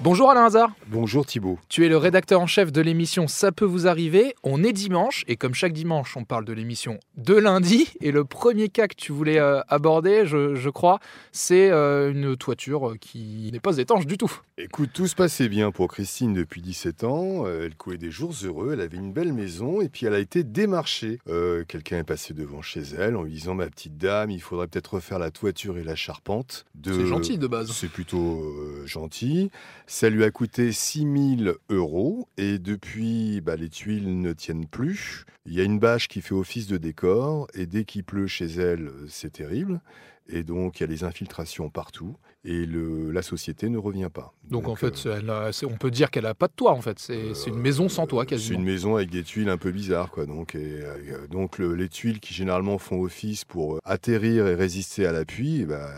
Bonjour Alain Hazard. Bonjour Thibault. Tu es le rédacteur en chef de l'émission Ça peut vous arriver. On est dimanche et comme chaque dimanche, on parle de l'émission de lundi. Et le premier cas que tu voulais euh, aborder, je, crois, c'est euh, une toiture qui n'est pas étanche du tout. Écoute, tout se passait bien pour Christine depuis 17 ans. Euh, elle couait des jours heureux. Elle avait une belle maison et puis elle a été démarchée. Quelqu'un est passé devant chez elle en lui disant Ma petite dame, il faudrait peut-être refaire la toiture et la charpente. C'est gentil de base. C'est plutôt gentil. Ça lui a coûté 6000 euros et depuis, bah, les tuiles ne tiennent plus. Il y a une bâche qui fait office de décor et dès qu'il pleut chez elle, c'est terrible. Et donc, il y a des infiltrations partout et le, la société ne revient pas. Donc, en fait, euh, on peut dire qu'elle n'a pas de toit, en fait. C'est une maison sans toit, quasiment. C'est une maison avec des tuiles un peu bizarres, quoi. Donc, et, euh, les tuiles qui généralement font office pour euh, atterrir et résister à l'appui, bah,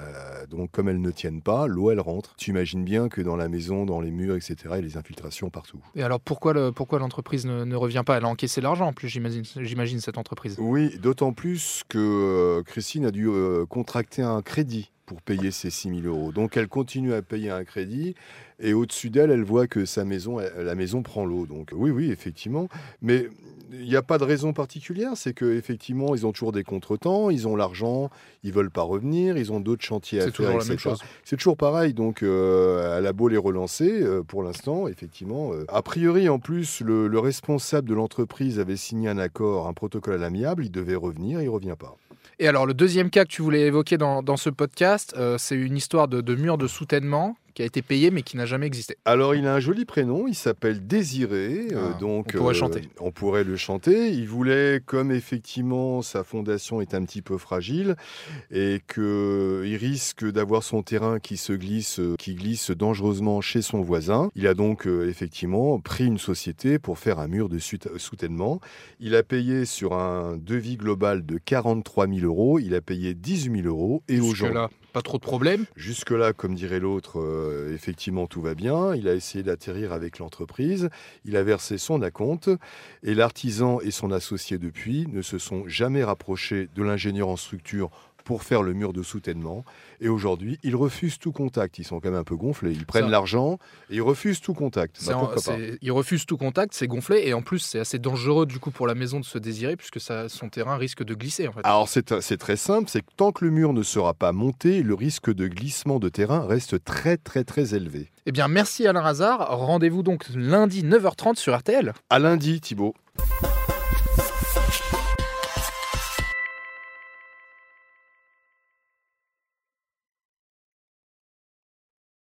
donc comme elles ne tiennent pas, l'eau, elle rentre. Tu imagines bien que dans la maison, dans les murs, etc., il y a des infiltrations partout. Et alors, pourquoi l'entreprise pourquoi ne, ne, revient pas? Elle a encaissé l'argent, en plus, j'imagine, cette entreprise. Oui, d'autant plus que Christine a dû contracter un crédit pour payer ses 6 000 euros. Donc elle continue à payer un crédit et au-dessus d'elle, elle voit que sa maison, la maison prend l'eau. Donc oui, oui, effectivement. Mais il n'y a pas de raison particulière. C'est qu'effectivement, ils ont toujours des contretemps, ils ont l'argent, ils veulent pas revenir, ils ont d'autres chantiers à faire. C'est toujours pareil. Donc euh, elle a beau les relancer, euh, pour l'instant, effectivement. Euh, a priori, en plus, le, le responsable de l'entreprise avait signé un accord, un protocole à l'amiable. Il devait revenir, il revient pas. Et alors, le deuxième cas que tu voulais évoquer dans, ce podcast, euh, c'est une histoire de, de mur de soutènement qui a été payé mais qui n'a jamais existé. Alors il a un joli prénom, il s'appelle Désiré, euh, ah, donc on pourrait, chanter. on pourrait le chanter. Il voulait, comme effectivement sa fondation est un petit peu fragile et qu'il risque d'avoir son terrain qui se glisse, qui glisse dangereusement chez son voisin, il a donc euh, effectivement pris une société pour faire un mur de soutènement. Il a payé sur un devis global de 43 000 euros, il a payé 18 000 euros et aujourd'hui pas trop de problèmes Jusque-là, comme dirait l'autre, euh, effectivement, tout va bien. Il a essayé d'atterrir avec l'entreprise. Il a versé son acompte. Et l'artisan et son associé depuis ne se sont jamais rapprochés de l'ingénieur en structure pour faire le mur de soutènement. Et aujourd'hui, ils refusent tout contact. Ils sont quand même un peu gonflés. Ils prennent l'argent et ils refusent tout contact. Bah, ils refusent tout contact, c'est gonflé. Et en plus, c'est assez dangereux du coup pour la maison de se désirer puisque ça, son terrain risque de glisser. En fait. Alors c'est très simple, c'est que tant que le mur ne sera pas monté, le risque de glissement de terrain reste très très très élevé. Eh bien merci Alain Hazard. Rendez-vous donc lundi 9h30 sur RTL. À lundi Thibault.